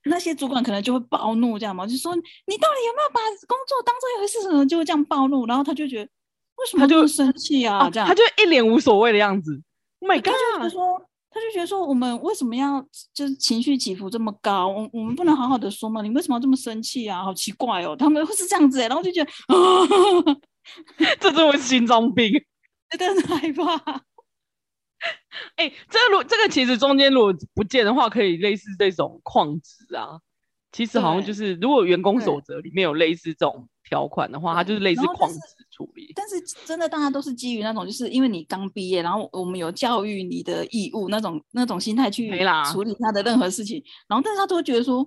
那些主管可能就会暴怒，这样嘛，就说你到底有没有把工作当做一回事？什么就会这样暴怒，然后他就觉得为什么这么生气啊？这样他就一脸无所谓的样子。Oh my God！他就说，他就觉得说，我们为什么要就是情绪起伏这么高？我我们不能好好的说吗？你为什么要这么生气啊？好奇怪哦，他们会是这样子哎，然后就觉得啊，这是我心脏病，真的害怕。哎、欸，这个如这个其实中间如果不见的话，可以类似这种旷职啊。其实好像就是，如果员工守则里面有类似这种条款的话，它就是类似旷职处理。但是真的，大家都是基于那种，就是因为你刚毕业，然后我们有教育你的义务那种那种心态去处理他的任何事情。然后，但是他都会觉得说，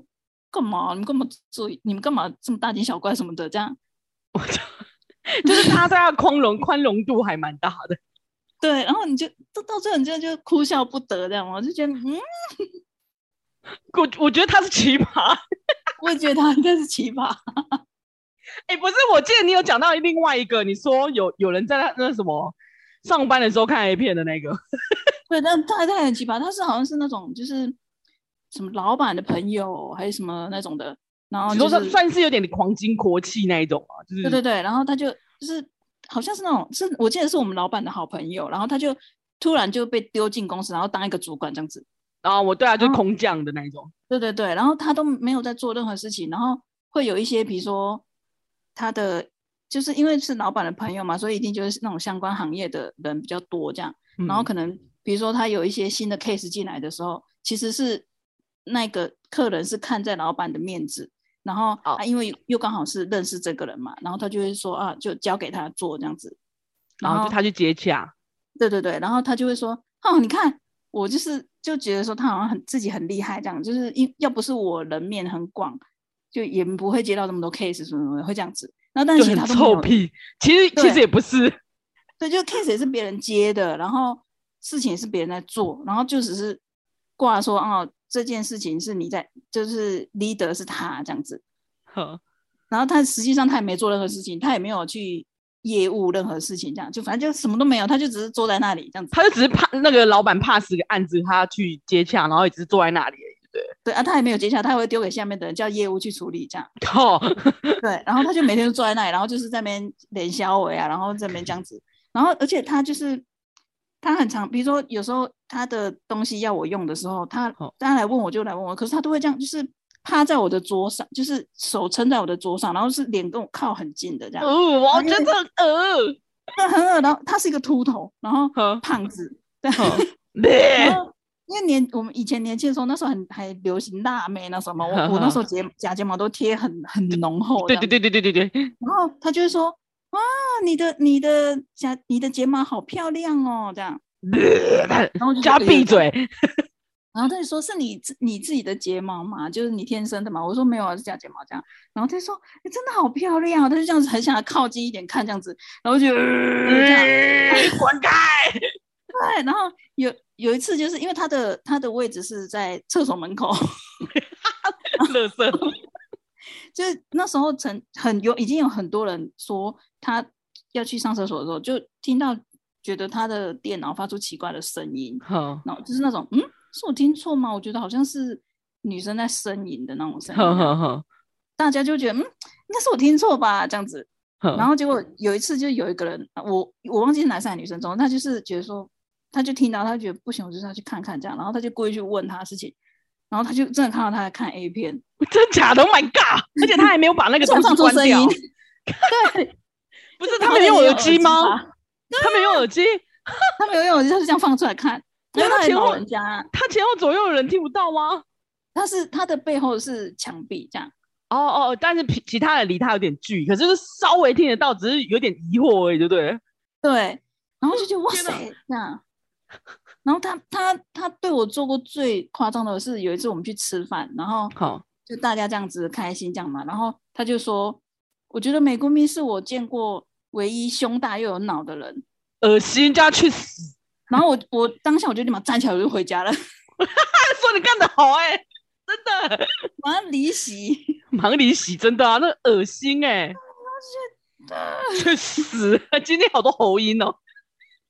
干嘛？你们干嘛做？你们干嘛这么大惊小怪什么的？这样，我操就是他在他宽容宽容度还蛮大的。对，然后你就到到最后你就就哭笑不得这样，我就觉得嗯，我我觉得他是奇葩，我也觉得他应该是奇葩。哎、欸，不是，我记得你有讲到另外一个，你说有有人在那那什么上班的时候看 A 片的那个，对，但他他很奇葩，他是好像是那种就是什么老板的朋友还是什么那种的，然后就是算是有点狂金国气那一种啊，就是对对对，然后他就就是。好像是那种，是我记得是我们老板的好朋友，然后他就突然就被丢进公司，然后当一个主管这样子。然后我对啊，就空降的那种。对对对，然后他都没有在做任何事情，然后会有一些，比如说他的，就是因为是老板的朋友嘛，所以一定就是那种相关行业的人比较多这样。然后可能比如说他有一些新的 case 进来的时候，其实是那个客人是看在老板的面子。然后啊，因为又刚好是认识这个人嘛，然后他就会说啊，就交给他做这样子，然后，他去接洽。对对对，然后他就会说，哦，你看我就是就觉得说他好像很自己很厉害这样，就是因要不是我人面很广，就也不会接到那么多 case 什么什么会这样子。然后但是他都臭屁，其实其实也不是，对，就 case 也是别人接的，然后事情也是别人在做，然后就只是挂说哦。这件事情是你在，就是 leader 是他这样子，呵。然后他实际上他也没做任何事情，他也没有去业务任何事情，这样就反正就什么都没有，他就只是坐在那里这样子，他就只是怕那个老板 pass 个案子，他去接洽，然后一直坐在那里而已，对。对啊，他也没有接洽，他会丢给下面的人叫业务去处理这样，哦，对，然后他就每天都坐在那里，然后就是在那边连销尾啊，然后在那边这样子，然后而且他就是。他很常，比如说有时候他的东西要我用的时候，他他来问我就来问我，可是他都会这样，就是趴在我的桌上，就是手撑在我的桌上，然后是脸跟我靠很近的这样。哦，我觉得很恶，很恶。然后他是一个秃头，然后胖子，对，然后因为年我们以前年轻的时候，那时候很还流行辣妹那什么，我我那时候睫假睫毛都贴很很浓厚。对对对对对对对。然后他就会说：“哇，你的你的假你的睫毛好漂亮哦，这样。”然后就叫他闭嘴。然后他就说：“是你自你自己的睫毛嘛，就是你天生的嘛。”我说：“没有啊，是假睫毛这样。”然后他就说：“你真的好漂亮。”他就这样子很想要靠近一点看这样子，然后就这样滚开。对，然后有有一次，就是因为他的他的位置是在厕所门口，乐色，就是那时候曾很有已经有很多人说他要去上厕所的时候，就听到觉得他的电脑发出奇怪的声音，嗯，然后就是那种嗯，是我听错吗？我觉得好像是女生在呻吟的那种声音，大家就觉得嗯，应该是我听错吧，这样子，然后结果有一次就有一个人，我我忘记是男生还是女生总之，他就是觉得说。他就听到，他觉得不行，我就是要去看看这样，然后他就故意去问他的事情，然后他就真的看到他在看 A 片，真假的？Oh my god！而且他还没有把那个东西关掉。对，不是他没有耳机吗？他没有耳机，他没有用耳机，他是这样放出来看。因为他前后人家，他前后左右的人听不到吗？他是他的背后是墙壁这样。哦哦，但是其他人离他有点距离，可是稍微听得到，只是有点疑惑而已，对不对？对，然后就觉得哇塞，这样。然后他他他对我做过最夸张的是有一次我们去吃饭，然后好就大家这样子开心这样嘛，然后他就说，我觉得美国蜜是我见过唯一胸大又有脑的人，恶心，叫他去死。然后我我当下我就立马站起来我就回家了，说你干得好哎、欸，真的，马上离席，马上离席，真的啊，那恶心哎、欸，去死，今天好多喉音哦。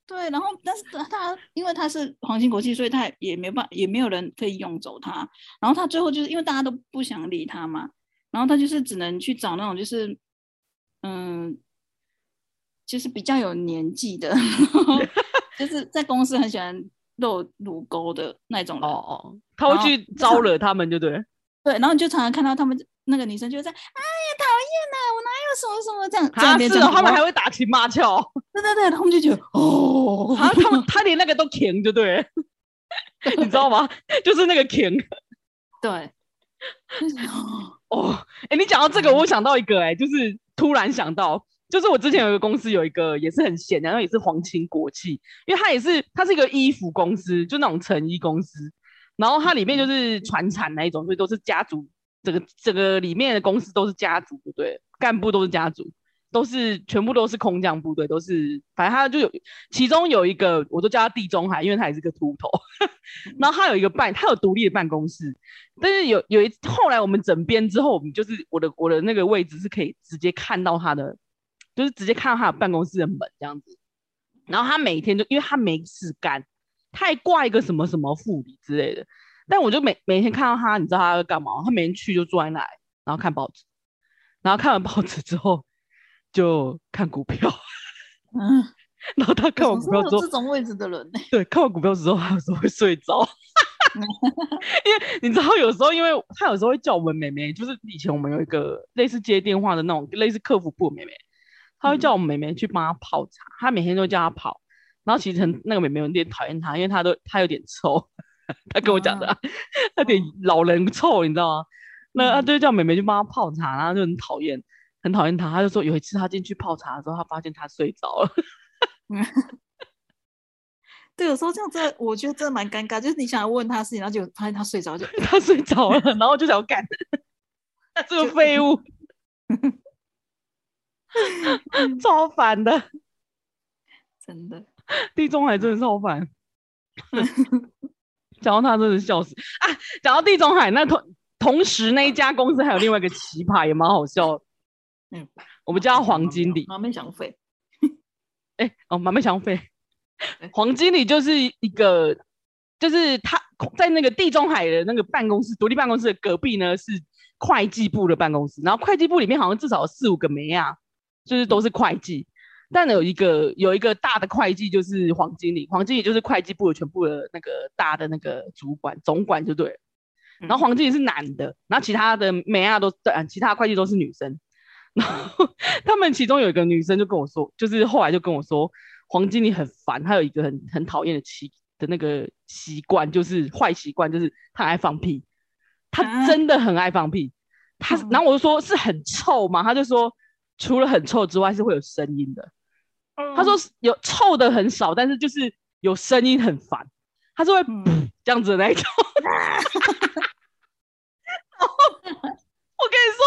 对，然后但是他因为他是皇亲国戚，所以他也没办，也没有人可以用走他。然后他最后就是因为大家都不想理他嘛，然后他就是只能去找那种就是嗯，就是比较有年纪的，就是在公司很喜欢露乳沟的那种人。哦哦，他会去招惹他们，就对。对，然后你就常常看到他们那个女生就在，哎呀，讨厌呐，我哪有什么什么这样。啊，是哦，他们还会打情骂俏。对对对，他们就觉得哦，他他们他连那个都甜，就对，你知道吗？就是那个甜。对。哦，哎，你讲到这个，我想到一个，哎，就是突然想到，就是我之前有一个公司，有一个也是很闲，然后也是皇亲国戚，因为他也是，他是一个衣服公司，就那种成衣公司。然后它里面就是传产那一种，所以都是家族，整个整个里面的公司都是家族，对不对？干部都是家族，都是全部都是空降部队，都是反正他就有，其中有一个，我都叫他地中海，因为他也是个秃头。然后他有一个办，他有独立的办公室，但是有有一后来我们整编之后，我们就是我的我的那个位置是可以直接看到他的，就是直接看到他的办公室的门这样子。然后他每天就因为他没事干。太挂一个什么什么副理之类的，但我就每每天看到他，你知道他在干嘛？他每天去就坐在那里，然后看报纸，然后看完报纸之后就看股票，嗯，然后他看完股票之后，这种位置的人呢？对，看完股票之后，他有时候会睡着，因为你知道，有时候因为他有时候会叫我们妹妹，就是以前我们有一个类似接电话的那种类似客服部的妹妹，他会叫我们妹妹去帮他泡茶，他每天都叫他泡。然后其实那个妹妹有点讨厌他，因为他都他有点臭，他跟我讲的，他有点老人臭，你知道吗？那他就叫妹妹去帮他泡茶，然后就很讨厌，很讨厌他。他就说有一次他进去泡茶的时候，他发现他睡着了。对，有时候这样子，我觉得真的蛮尴尬。就是你想要问他事情，然后就发现他睡着，就他睡着了，然后就想要干，这个废物，超烦的，真的。地中海真的是好烦，讲到他真的笑死啊！讲到地中海，那同同时那一家公司还有另外一个奇葩，也蛮好笑。嗯，我们叫他黄经理，马妹想费。哎、欸，哦，马妹想费。黄经理就是一个，就是他在那个地中海的那个办公室，独立办公室的隔壁呢是会计部的办公室，然后会计部里面好像至少有四五个妹啊，就是都是会计。但有一个有一个大的会计，就是黄经理，黄经理就是会计部的全部的那个大的那个主管总管就对了。然后黄经理是男的，然后其他的每样都对，其他会计都是女生。然后他们其中有一个女生就跟我说，就是后来就跟我说，黄经理很烦，他有一个很很讨厌的习的那个习惯，就是坏习惯，就是他爱放屁。他真的很爱放屁。他，然后我就说是很臭嘛？他就说除了很臭之外是会有声音的。他说有臭的很少，但是就是有声音很烦。他是会这样子的那一种。我跟你说，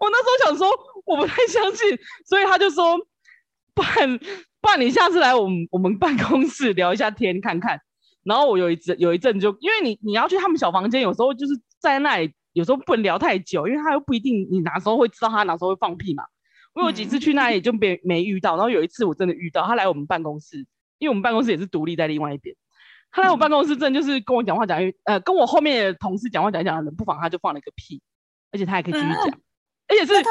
我那时候想说我不太相信，所以他就说，不然不然你下次来我们我们办公室聊一下天看看。然后我有一阵有一阵就因为你你要去他们小房间，有时候就是在那里，有时候不能聊太久，因为他又不一定你哪时候会知道他哪时候会放屁嘛。我有几次去那里就没没遇到，然后有一次我真的遇到他来我们办公室，因为我们办公室也是独立在另外一边。他来我办公室，真的就是跟我讲话讲，呃，跟我后面的同事讲话讲一讲，冷不防他就放了一个屁。而且他还可以继续讲，嗯、而且是他，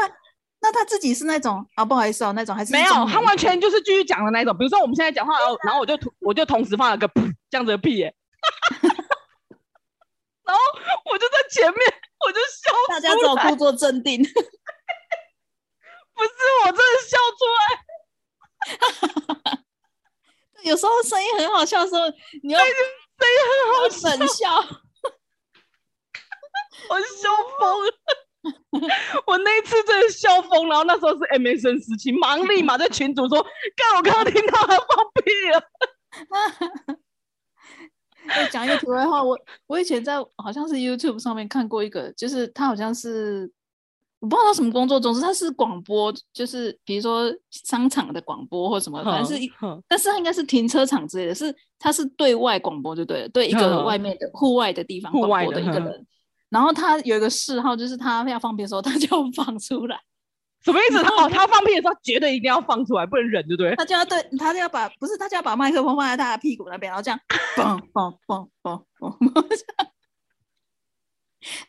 那他自己是那种啊，不好意思哦，那种还是没有，他完全就是继续讲的那种。比如说我们现在讲话，然后然后我就我就同时放了个噗这样子的屁耶，然后我就在前面，我就笑大家只有故作镇定，不是我真的笑出来，有时候声音很好笑的时候，你要声音很好笑，冷笑。我笑疯了，我那一次真的笑疯，然后那时候是 MSN 时期，忙立马在群组说：“ 看我刚刚听到他放屁了。”我讲一个题外话，我我以前在好像是 YouTube 上面看过一个，就是他好像是我不知道他什么工作，总之他是广播，就是比如说商场的广播或什么，反正是一，但是他应该是停车场之类的，是他是对外广播就对了，对一个外面的户外的地方广播的一个人。然后他有一个嗜好，就是他要放屁的时候，他就放出来。什么意思？他哦，他放屁的时候，绝对一定要放出来，不能忍，对不对？他就要对，他就要把不是，他就要把麦克风放在他的屁股那边，然后这样，嘣嘣嘣嘣嘣，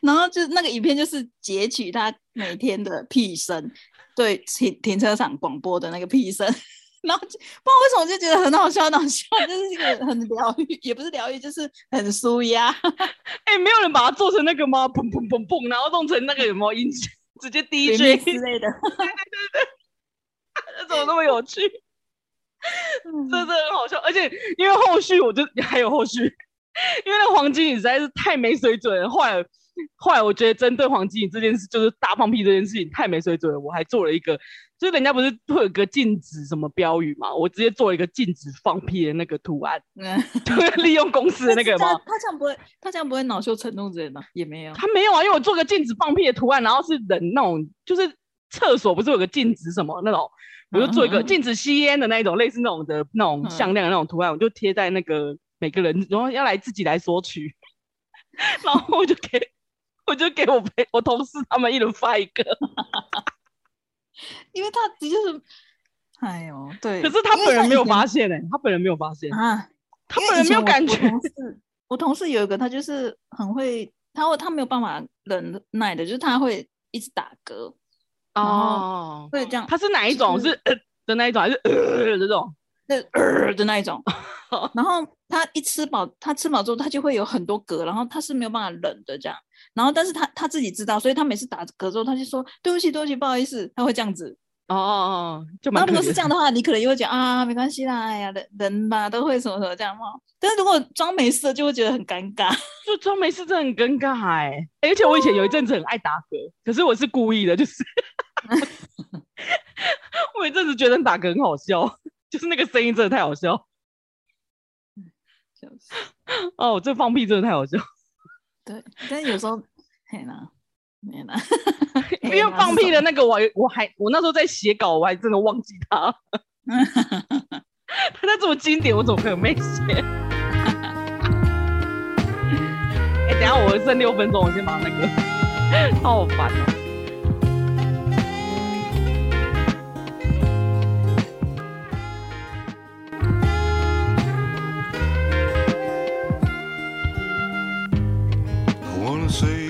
然后就那个影片就是截取他每天的屁声，对停停车场广播的那个屁声。然后不知道为什么就觉得很好笑，很好笑，就是这个很疗愈，也不是疗愈，就是很舒压。哎、欸，没有人把它做成那个吗？砰砰砰砰，然后弄成那个有没有音直接 DJ 之类的。对对对怎么那么有趣？真的很好笑，而且因为后续我就还有后续，因为那黄经理实在是太没水准了。后来 后来我觉得针对黄经理这件事，就是大放屁这件事情太没水准了，我还做了一个。就是人家不是会有个禁止什么标语嘛？我直接做一个禁止放屁的那个图案，嗯，就利用公司的那个 吗？他这样不会，他这样不会恼羞成怒之类的也没有。他没有啊，因为我做个禁止放屁的图案，然后是人那种，就是厕所不是有个禁止什么那种，我就做一个禁止吸烟的那一种，类似那种的那种向量的那种图案，我就贴在那个每个人，然后要来自己来索取，然后我就给我就给我陪我同事他们一人发一个。因为他的确是，哎呦，对。可是他本人没有发现哎、欸，他本人没有发现啊，他本人没有感觉。我同事，我同事有一个，他就是很会，他会，他没有办法忍耐的，就是他会一直打嗝。哦，会这样。他是哪一种？是呃的那一种，还是呃这种？那呃的那一种。然后他一吃饱，他吃饱之后，他就会有很多嗝，然后他是没有办法忍的这样。然后，但是他他自己知道，所以他每次打嗝之后，他就说对不起，对不起，不好意思，他会这样子。哦哦哦，就那如果是这样的话，你可能又会讲啊，没关系啦，哎呀，人人嘛都会什么什么这样嘛。但是如果装没事，就会觉得很尴尬。就装没事，真的很尴尬哎、欸。而且我以前有一阵子很爱打嗝，可是我是故意的，就是 我有一阵子觉得打嗝很好笑，就是那个声音真的太好笑。就是哦，这放屁真的太好笑。对，但有时候嘿啦，没啦，因为放屁的那个我，我我还我那时候在写稿，我还真的忘记他。他那这么经典，我怎么可能没写？哎、欸，等一下我剩六分钟，我先把那个，好烦哦。see